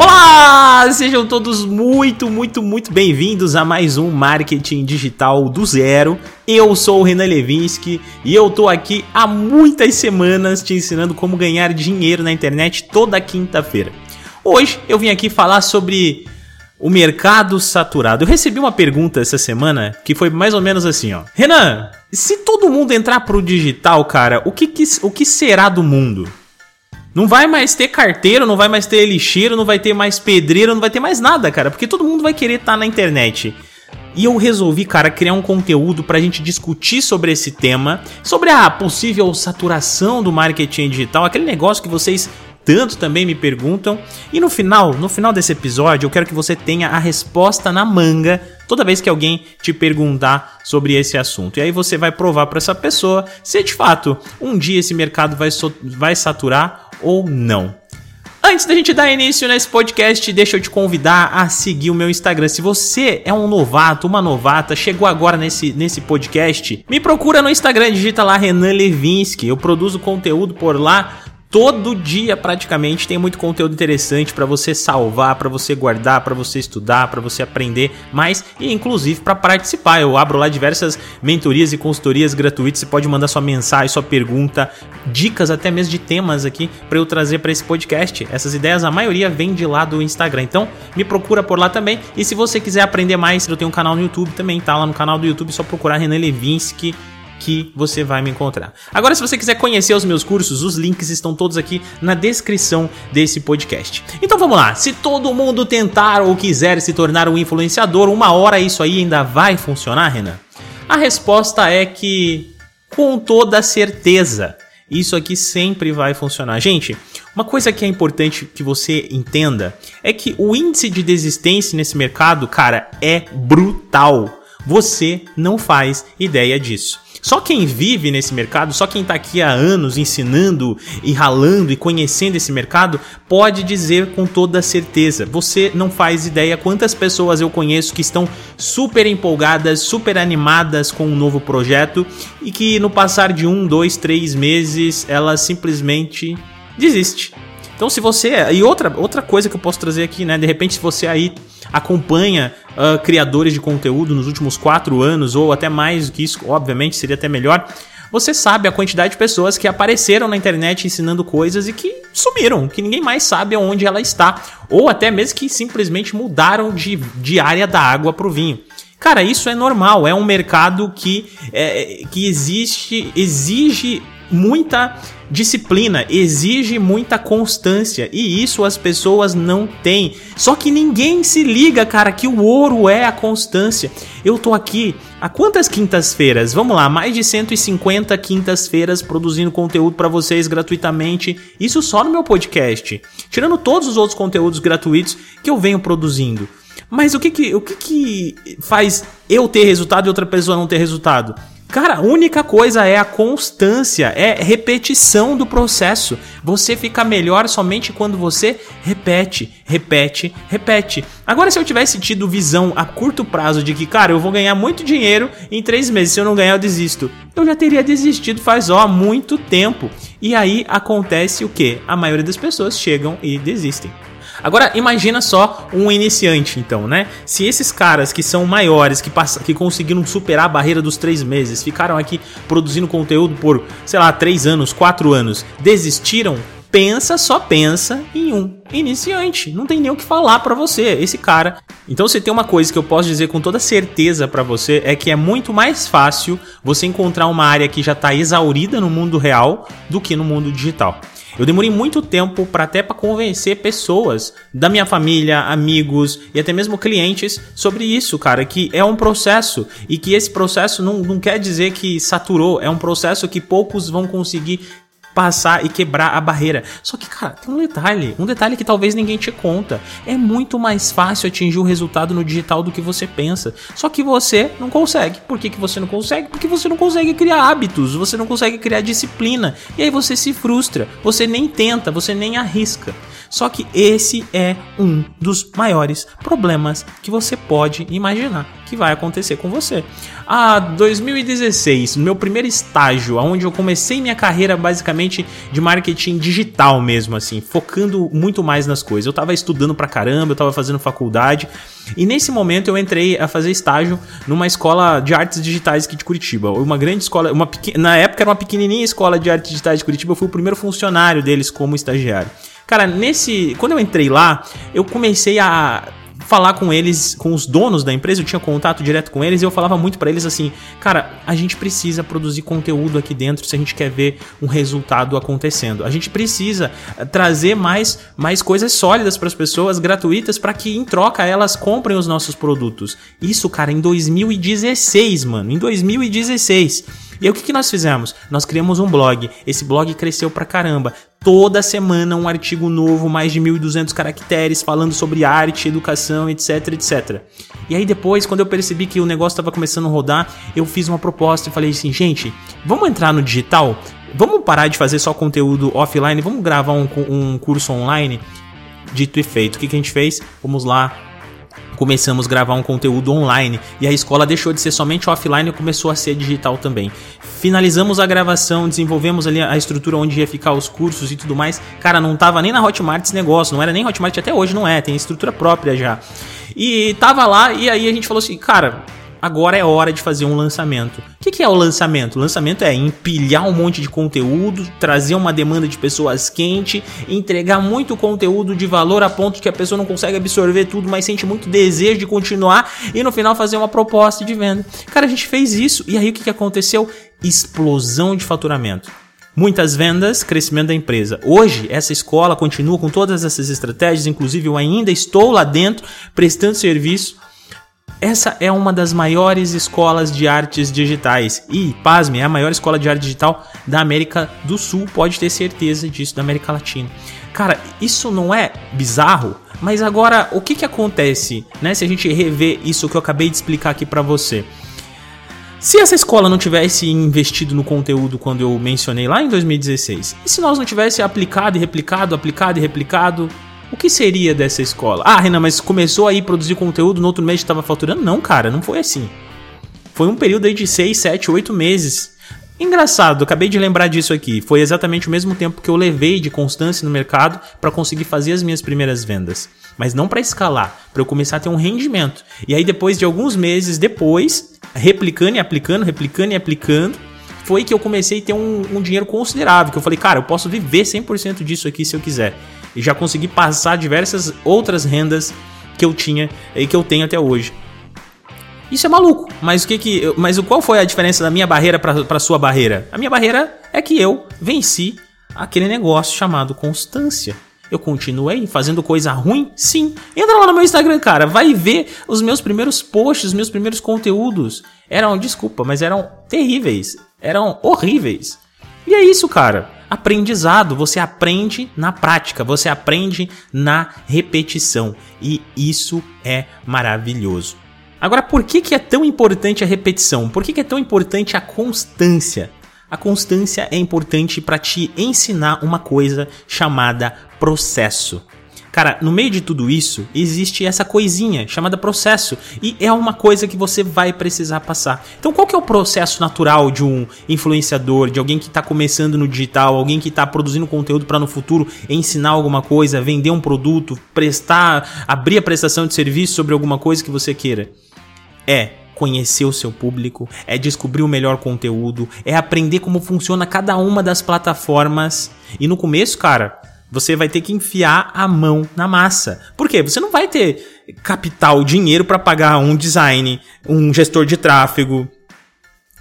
Olá! Sejam todos muito, muito, muito bem-vindos a mais um Marketing Digital do Zero. Eu sou o Renan Levinsky e eu tô aqui há muitas semanas te ensinando como ganhar dinheiro na internet toda quinta-feira. Hoje eu vim aqui falar sobre o mercado saturado. Eu recebi uma pergunta essa semana que foi mais ou menos assim, ó. Renan, se todo mundo entrar pro digital, cara, o que, que o que será do mundo? Não vai mais ter carteiro, não vai mais ter lixeiro, não vai ter mais pedreiro, não vai ter mais nada, cara, porque todo mundo vai querer estar tá na internet. E eu resolvi, cara, criar um conteúdo pra gente discutir sobre esse tema, sobre a possível saturação do marketing digital, aquele negócio que vocês tanto também me perguntam. E no final, no final desse episódio, eu quero que você tenha a resposta na manga toda vez que alguém te perguntar sobre esse assunto. E aí você vai provar para essa pessoa se de fato um dia esse mercado vai, so vai saturar ou não. Antes da gente dar início nesse podcast, deixa eu te convidar a seguir o meu Instagram. Se você é um novato, uma novata, chegou agora nesse, nesse podcast, me procura no Instagram, digita lá Renan Levinsky. Eu produzo conteúdo por lá Todo dia praticamente tem muito conteúdo interessante para você salvar, para você guardar, para você estudar, para você aprender mais e inclusive para participar. Eu abro lá diversas mentorias e consultorias gratuitas. Você pode mandar sua mensagem, sua pergunta, dicas até mesmo de temas aqui para eu trazer para esse podcast. Essas ideias a maioria vem de lá do Instagram. Então, me procura por lá também. E se você quiser aprender mais, eu tenho um canal no YouTube também, tá lá no canal do YouTube, só procurar Renan Levinsky que você vai me encontrar. Agora, se você quiser conhecer os meus cursos, os links estão todos aqui na descrição desse podcast. Então vamos lá, se todo mundo tentar ou quiser se tornar um influenciador, uma hora isso aí ainda vai funcionar, Renan? A resposta é que, com toda certeza, isso aqui sempre vai funcionar. Gente, uma coisa que é importante que você entenda é que o índice de desistência nesse mercado, cara, é brutal. Você não faz ideia disso. Só quem vive nesse mercado, só quem está aqui há anos ensinando e ralando e conhecendo esse mercado, pode dizer com toda certeza. Você não faz ideia quantas pessoas eu conheço que estão super empolgadas, super animadas com um novo projeto e que no passar de um, dois, três meses elas simplesmente desiste. Então, se você. E outra, outra coisa que eu posso trazer aqui, né? De repente, se você aí acompanha uh, criadores de conteúdo nos últimos quatro anos, ou até mais do que isso, obviamente, seria até melhor. Você sabe a quantidade de pessoas que apareceram na internet ensinando coisas e que sumiram, que ninguém mais sabe aonde ela está, ou até mesmo que simplesmente mudaram de, de área da água para o vinho. Cara, isso é normal, é um mercado que, é, que existe, exige muita disciplina, exige muita constância e isso as pessoas não têm. Só que ninguém se liga, cara, que o ouro é a constância. Eu tô aqui há quantas quintas-feiras? Vamos lá, mais de 150 quintas-feiras produzindo conteúdo para vocês gratuitamente. Isso só no meu podcast, tirando todos os outros conteúdos gratuitos que eu venho produzindo. Mas o que que, o que, que faz eu ter resultado e outra pessoa não ter resultado? Cara, a única coisa é a constância, é repetição do processo. Você fica melhor somente quando você repete, repete, repete. Agora, se eu tivesse tido visão a curto prazo de que, cara, eu vou ganhar muito dinheiro em três meses, se eu não ganhar, eu desisto. Eu já teria desistido faz ó muito tempo. E aí acontece o que? A maioria das pessoas chegam e desistem. Agora imagina só um iniciante, então, né? Se esses caras que são maiores, que, pass que conseguiram superar a barreira dos três meses, ficaram aqui produzindo conteúdo por, sei lá, três anos, quatro anos, desistiram, pensa, só pensa em um iniciante. Não tem nem o que falar para você, esse cara. Então, se tem uma coisa que eu posso dizer com toda certeza para você é que é muito mais fácil você encontrar uma área que já está exaurida no mundo real do que no mundo digital. Eu demorei muito tempo para até para convencer pessoas da minha família, amigos e até mesmo clientes sobre isso, cara, que é um processo e que esse processo não, não quer dizer que saturou, é um processo que poucos vão conseguir passar e quebrar a barreira. Só que, cara, tem um detalhe, um detalhe que talvez ninguém te conta. É muito mais fácil atingir o resultado no digital do que você pensa. Só que você não consegue. Por que, que você não consegue? Porque você não consegue criar hábitos, você não consegue criar disciplina. E aí você se frustra, você nem tenta, você nem arrisca. Só que esse é um dos maiores problemas que você pode imaginar que vai acontecer com você. Ah, 2016, meu primeiro estágio, onde eu comecei minha carreira basicamente de marketing digital mesmo, assim, focando muito mais nas coisas. Eu tava estudando pra caramba, eu tava fazendo faculdade, e nesse momento eu entrei a fazer estágio numa escola de artes digitais aqui de Curitiba. Uma grande escola, uma na época era uma pequenininha escola de artes digitais de Curitiba, eu fui o primeiro funcionário deles como estagiário. Cara, nesse. Quando eu entrei lá, eu comecei a falar com eles, com os donos da empresa, eu tinha contato direto com eles e eu falava muito para eles assim: "Cara, a gente precisa produzir conteúdo aqui dentro se a gente quer ver um resultado acontecendo. A gente precisa eh, trazer mais mais coisas sólidas para as pessoas, gratuitas, para que em troca elas comprem os nossos produtos". Isso, cara, em 2016, mano, em 2016. E aí o que, que nós fizemos? Nós criamos um blog. Esse blog cresceu pra caramba. Toda semana um artigo novo, mais de 1.200 caracteres, falando sobre arte, educação, etc, etc. E aí depois, quando eu percebi que o negócio estava começando a rodar, eu fiz uma proposta e falei assim, gente, vamos entrar no digital? Vamos parar de fazer só conteúdo offline? Vamos gravar um, um curso online? Dito e feito. O que, que a gente fez? Vamos lá, começamos a gravar um conteúdo online e a escola deixou de ser somente offline e começou a ser digital também. Finalizamos a gravação, desenvolvemos ali a estrutura onde ia ficar os cursos e tudo mais. Cara, não tava nem na Hotmart esse negócio, não era nem Hotmart até hoje, não é, tem estrutura própria já. E tava lá e aí a gente falou assim, cara, agora é hora de fazer um lançamento. O que, que, é o lançamento? O lançamento é empilhar um monte de conteúdo, trazer uma demanda de pessoas quente, entregar muito conteúdo de valor a ponto que a pessoa não consegue absorver tudo, mas sente muito desejo de continuar e no final fazer uma proposta de venda. Cara, a gente fez isso e aí o que, que aconteceu? Explosão de faturamento. Muitas vendas, crescimento da empresa. Hoje, essa escola continua com todas essas estratégias, inclusive eu ainda estou lá dentro prestando serviço essa é uma das maiores escolas de artes digitais. E, pasme, é a maior escola de arte digital da América do Sul, pode ter certeza disso, da América Latina. Cara, isso não é bizarro? Mas agora, o que que acontece, né, se a gente rever isso que eu acabei de explicar aqui para você? Se essa escola não tivesse investido no conteúdo quando eu mencionei lá em 2016, e se nós não tivesse aplicado e replicado, aplicado e replicado o que seria dessa escola? Ah, Renan, mas começou aí a produzir conteúdo, no outro mês estava faturando? Não, cara, não foi assim. Foi um período aí de 6, 7, 8 meses. Engraçado, acabei de lembrar disso aqui. Foi exatamente o mesmo tempo que eu levei de constância no mercado para conseguir fazer as minhas primeiras vendas. Mas não para escalar, para eu começar a ter um rendimento. E aí depois de alguns meses depois, replicando e aplicando, replicando e aplicando, foi que eu comecei a ter um, um dinheiro considerável. Que eu falei, cara, eu posso viver 100% disso aqui se eu quiser e já consegui passar diversas outras rendas que eu tinha e que eu tenho até hoje. Isso é maluco, mas o que que, mas qual foi a diferença da minha barreira para sua barreira? A minha barreira é que eu venci aquele negócio chamado constância. Eu continuei fazendo coisa ruim? Sim. Entra lá no meu Instagram, cara. Vai ver os meus primeiros posts, os meus primeiros conteúdos. Eram, desculpa, mas eram terríveis. Eram horríveis. E é isso, cara aprendizado, você aprende na prática, você aprende na repetição e isso é maravilhoso. Agora, por que, que é tão importante a repetição? Por que, que é tão importante a constância? A constância é importante para te ensinar uma coisa chamada processo. Cara, no meio de tudo isso, existe essa coisinha chamada processo e é uma coisa que você vai precisar passar. Então, qual que é o processo natural de um influenciador, de alguém que está começando no digital, alguém que está produzindo conteúdo para no futuro ensinar alguma coisa, vender um produto, prestar, abrir a prestação de serviço sobre alguma coisa que você queira? É conhecer o seu público, é descobrir o melhor conteúdo, é aprender como funciona cada uma das plataformas. E no começo, cara, você vai ter que enfiar a mão na massa. Por quê? Você não vai ter capital, dinheiro para pagar um design, um gestor de tráfego,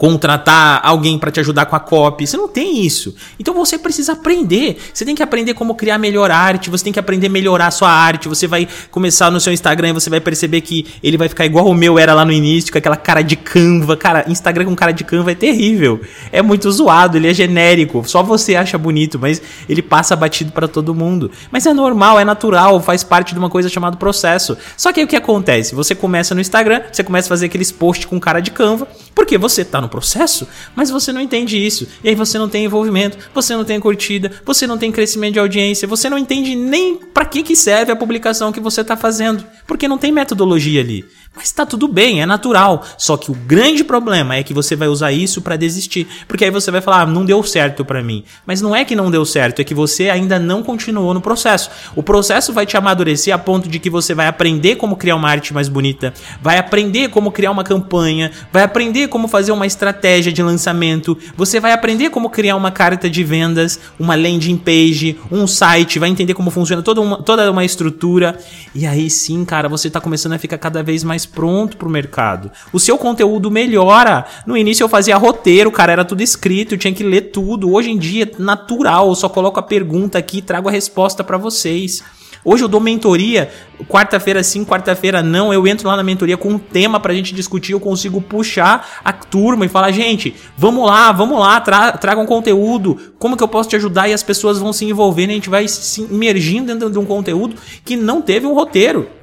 contratar alguém para te ajudar com a copy. Você não tem isso. Então você precisa aprender. Você tem que aprender como criar melhor arte, você tem que aprender a melhorar a sua arte. Você vai começar no seu Instagram e você vai perceber que ele vai ficar igual o meu era lá no início, com aquela cara de Canva. Cara, Instagram com cara de Canva é terrível. É muito zoado, ele é genérico. Só você acha bonito, mas ele passa batido para todo mundo. Mas é normal, é natural, faz parte de uma coisa chamada processo. Só que aí o que acontece? Você começa no Instagram, você começa a fazer aqueles posts com cara de Canva, porque você tá no processo, mas você não entende isso. E aí você não tem envolvimento, você não tem curtida, você não tem crescimento de audiência, você não entende nem para que, que serve a publicação que você está fazendo, porque não tem metodologia ali. Mas tá tudo bem, é natural. Só que o grande problema é que você vai usar isso para desistir. Porque aí você vai falar, ah, não deu certo para mim. Mas não é que não deu certo, é que você ainda não continuou no processo. O processo vai te amadurecer a ponto de que você vai aprender como criar uma arte mais bonita, vai aprender como criar uma campanha, vai aprender como fazer uma estratégia de lançamento, você vai aprender como criar uma carta de vendas, uma landing page, um site, vai entender como funciona toda uma, toda uma estrutura. E aí sim, cara, você tá começando a ficar cada vez mais mais pronto pro mercado. O seu conteúdo melhora. No início eu fazia roteiro, cara, era tudo escrito, eu tinha que ler tudo. Hoje em dia, natural, eu só coloco a pergunta aqui e trago a resposta para vocês. Hoje eu dou mentoria, quarta-feira sim, quarta-feira não. Eu entro lá na mentoria com um tema pra gente discutir. Eu consigo puxar a turma e falar: gente, vamos lá, vamos lá, tra traga um conteúdo. Como que eu posso te ajudar? E as pessoas vão se envolvendo. A gente vai se imergindo dentro de um conteúdo que não teve um roteiro.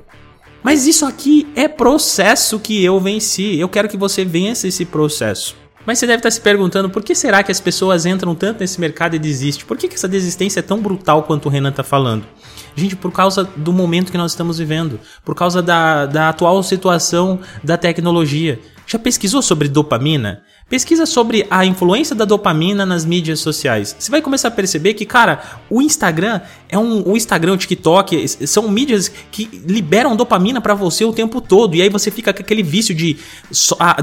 Mas isso aqui é processo que eu venci. Eu quero que você vença esse processo. Mas você deve estar se perguntando por que será que as pessoas entram tanto nesse mercado e desistem? Por que, que essa desistência é tão brutal quanto o Renan está falando? Gente, por causa do momento que nós estamos vivendo, por causa da, da atual situação da tecnologia. Já pesquisou sobre dopamina? Pesquisa sobre a influência da dopamina nas mídias sociais. Você vai começar a perceber que, cara, o Instagram é um o Instagram, o TikTok, são mídias que liberam dopamina para você o tempo todo. E aí você fica com aquele vício de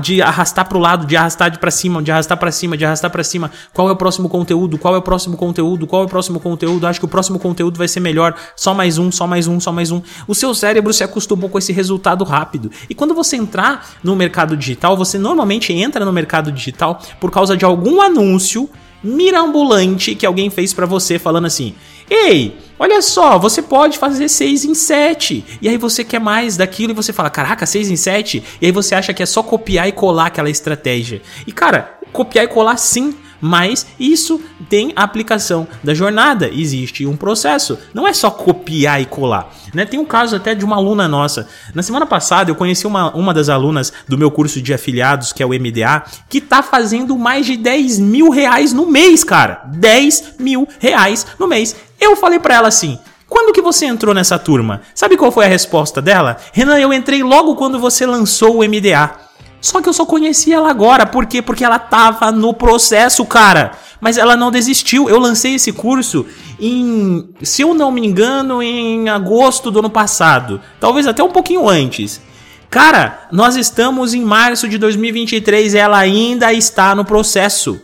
de arrastar pro lado, de arrastar para cima, de arrastar para cima, de arrastar para cima. Qual é o próximo conteúdo? Qual é o próximo conteúdo? Qual é o próximo conteúdo? Acho que o próximo conteúdo vai ser melhor. Só mais um, só mais um, só mais um. O seu cérebro se acostumou com esse resultado rápido. E quando você entrar no mercado digital, você normalmente entra no mercado digital por causa de algum anúncio mirambulante que alguém fez para você falando assim: "Ei, olha só, você pode fazer 6 em 7". E aí você quer mais daquilo e você fala: "Caraca, 6 em 7". E aí você acha que é só copiar e colar aquela estratégia. E cara, copiar e colar sim, mas isso tem aplicação da jornada, existe um processo, não é só copiar e colar. Né? Tem um caso até de uma aluna nossa. Na semana passada eu conheci uma, uma das alunas do meu curso de afiliados, que é o MDA, que tá fazendo mais de 10 mil reais no mês, cara. 10 mil reais no mês. Eu falei para ela assim. Quando que você entrou nessa turma? Sabe qual foi a resposta dela? Renan, eu entrei logo quando você lançou o MDA. Só que eu só conheci ela agora. Por quê? Porque ela tava no processo, cara. Mas ela não desistiu. Eu lancei esse curso em, se eu não me engano, em agosto do ano passado. Talvez até um pouquinho antes. Cara, nós estamos em março de 2023 e ela ainda está no processo.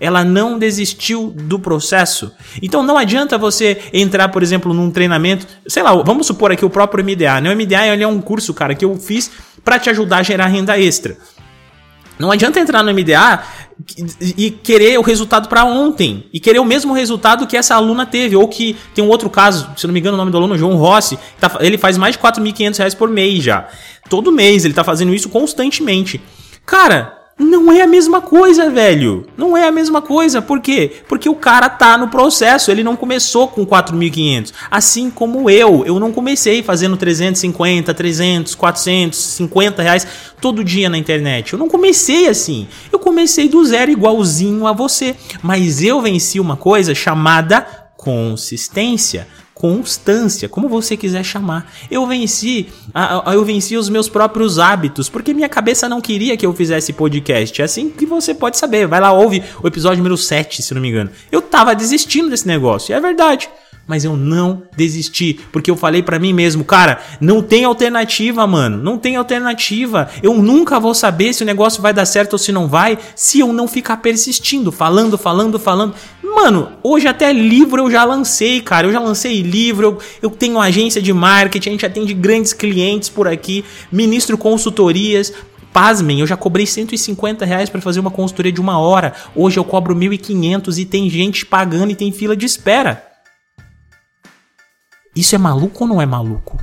Ela não desistiu do processo. Então não adianta você entrar, por exemplo, num treinamento, sei lá, vamos supor aqui o próprio MDA, né? O MDA é um curso, cara, que eu fiz para te ajudar a gerar renda extra. Não adianta entrar no MDA e querer o resultado para ontem e querer o mesmo resultado que essa aluna teve ou que tem um outro caso, se não me engano o nome do aluno é João Rossi, tá, ele faz mais de 4.500 reais por mês já. Todo mês ele tá fazendo isso constantemente. Cara, não é a mesma coisa, velho. Não é a mesma coisa. Por quê? Porque o cara tá no processo. Ele não começou com 4.500. Assim como eu. Eu não comecei fazendo 350, 300, 450 reais todo dia na internet. Eu não comecei assim. Eu comecei do zero igualzinho a você. Mas eu venci uma coisa chamada consistência constância, como você quiser chamar. Eu venci, eu venci os meus próprios hábitos, porque minha cabeça não queria que eu fizesse podcast. É assim que você pode saber. Vai lá, ouve o episódio número 7, se não me engano. Eu tava desistindo desse negócio, e é verdade mas eu não desisti, porque eu falei para mim mesmo, cara, não tem alternativa, mano, não tem alternativa. Eu nunca vou saber se o negócio vai dar certo ou se não vai, se eu não ficar persistindo, falando, falando, falando. Mano, hoje até livro eu já lancei, cara. Eu já lancei livro, eu, eu tenho agência de marketing, a gente atende grandes clientes por aqui, ministro consultorias. Pasmem, eu já cobrei 150 reais para fazer uma consultoria de uma hora. Hoje eu cobro 1.500 e tem gente pagando e tem fila de espera. Isso é maluco ou não é maluco?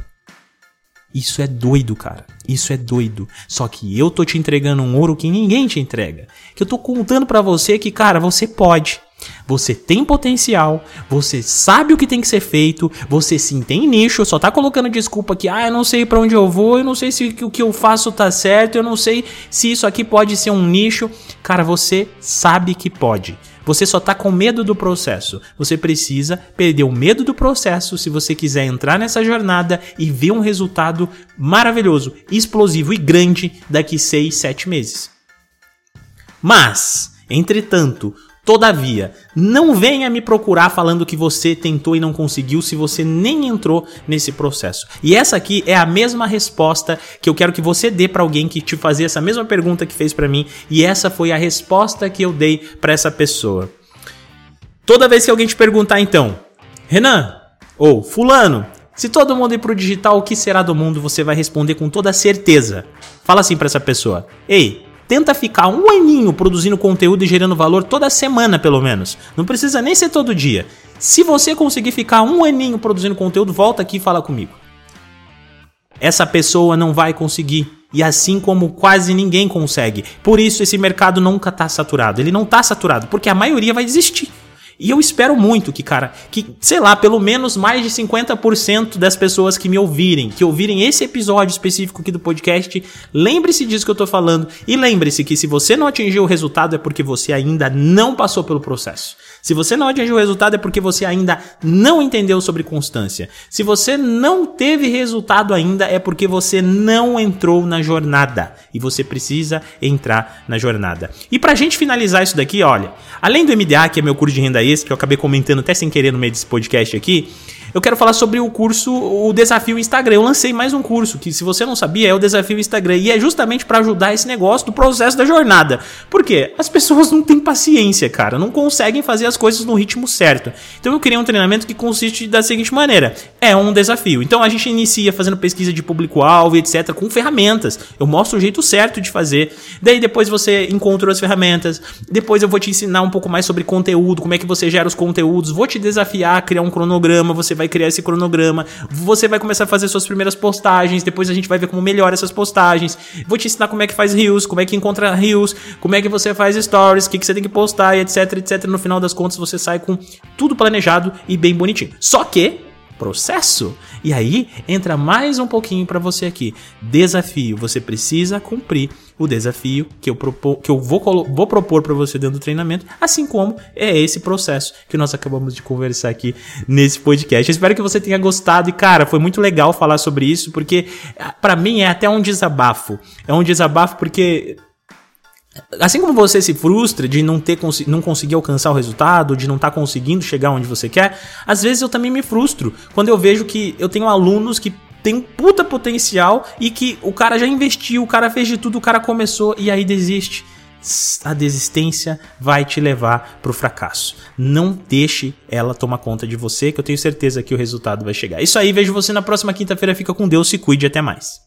Isso é doido, cara. Isso é doido. Só que eu tô te entregando um ouro que ninguém te entrega. Que eu tô contando para você que, cara, você pode. Você tem potencial, você sabe o que tem que ser feito, você sim tem nicho, só tá colocando desculpa que, ah, eu não sei para onde eu vou, eu não sei se o que eu faço tá certo, eu não sei se isso aqui pode ser um nicho. Cara, você sabe que pode. Você só tá com medo do processo. Você precisa perder o medo do processo se você quiser entrar nessa jornada e ver um resultado maravilhoso, explosivo e grande daqui 6, 7 meses. Mas, entretanto, Todavia, não venha me procurar falando que você tentou e não conseguiu se você nem entrou nesse processo. E essa aqui é a mesma resposta que eu quero que você dê para alguém que te fazia essa mesma pergunta que fez para mim, e essa foi a resposta que eu dei para essa pessoa. Toda vez que alguém te perguntar então, Renan ou fulano, se todo mundo ir pro digital, o que será do mundo? Você vai responder com toda certeza. Fala assim para essa pessoa: "Ei, Tenta ficar um aninho produzindo conteúdo e gerando valor toda semana, pelo menos. Não precisa nem ser todo dia. Se você conseguir ficar um aninho produzindo conteúdo, volta aqui e fala comigo. Essa pessoa não vai conseguir. E assim como quase ninguém consegue. Por isso esse mercado nunca está saturado. Ele não está saturado, porque a maioria vai desistir. E eu espero muito que, cara, que, sei lá, pelo menos mais de 50% das pessoas que me ouvirem, que ouvirem esse episódio específico aqui do podcast, lembre-se disso que eu tô falando e lembre-se que se você não atingiu o resultado é porque você ainda não passou pelo processo. Se você não atingiu o resultado é porque você ainda não entendeu sobre constância. Se você não teve resultado ainda é porque você não entrou na jornada e você precisa entrar na jornada. E pra gente finalizar isso daqui, olha, além do MDA, que é meu curso de renda extra, que eu acabei comentando até sem querer no meio desse podcast aqui, eu quero falar sobre o curso, o desafio Instagram. Eu lancei mais um curso que, se você não sabia, é o desafio Instagram e é justamente para ajudar esse negócio do processo da jornada. Por quê? As pessoas não têm paciência, cara, não conseguem fazer as coisas no ritmo certo. Então eu criei um treinamento que consiste da seguinte maneira: é um desafio. Então a gente inicia fazendo pesquisa de público-alvo, etc, com ferramentas. Eu mostro o jeito certo de fazer. Daí depois você encontra as ferramentas. Depois eu vou te ensinar um pouco mais sobre conteúdo, como é que você gera os conteúdos. Vou te desafiar a criar um cronograma. Você vai criar esse cronograma, você vai começar a fazer suas primeiras postagens, depois a gente vai ver como melhora essas postagens. Vou te ensinar como é que faz reels, como é que encontra reels, como é que você faz stories, o que, que você tem que postar, etc, etc. No final das contas, você sai com tudo planejado e bem bonitinho. Só que processo. E aí entra mais um pouquinho para você aqui. Desafio, você precisa cumprir o desafio que eu, propor, que eu vou, vou propor para você dentro do treinamento, assim como é esse processo que nós acabamos de conversar aqui nesse podcast. Eu espero que você tenha gostado e cara, foi muito legal falar sobre isso porque ah, para mim é até um desabafo. É um desabafo porque Assim como você se frustra de não ter não conseguir alcançar o resultado, de não estar tá conseguindo chegar onde você quer, às vezes eu também me frustro quando eu vejo que eu tenho alunos que têm um puta potencial e que o cara já investiu, o cara fez de tudo, o cara começou e aí desiste. A desistência vai te levar para o fracasso. Não deixe ela tomar conta de você, que eu tenho certeza que o resultado vai chegar. Isso aí, vejo você na próxima quinta-feira. Fica com Deus, se cuide, até mais.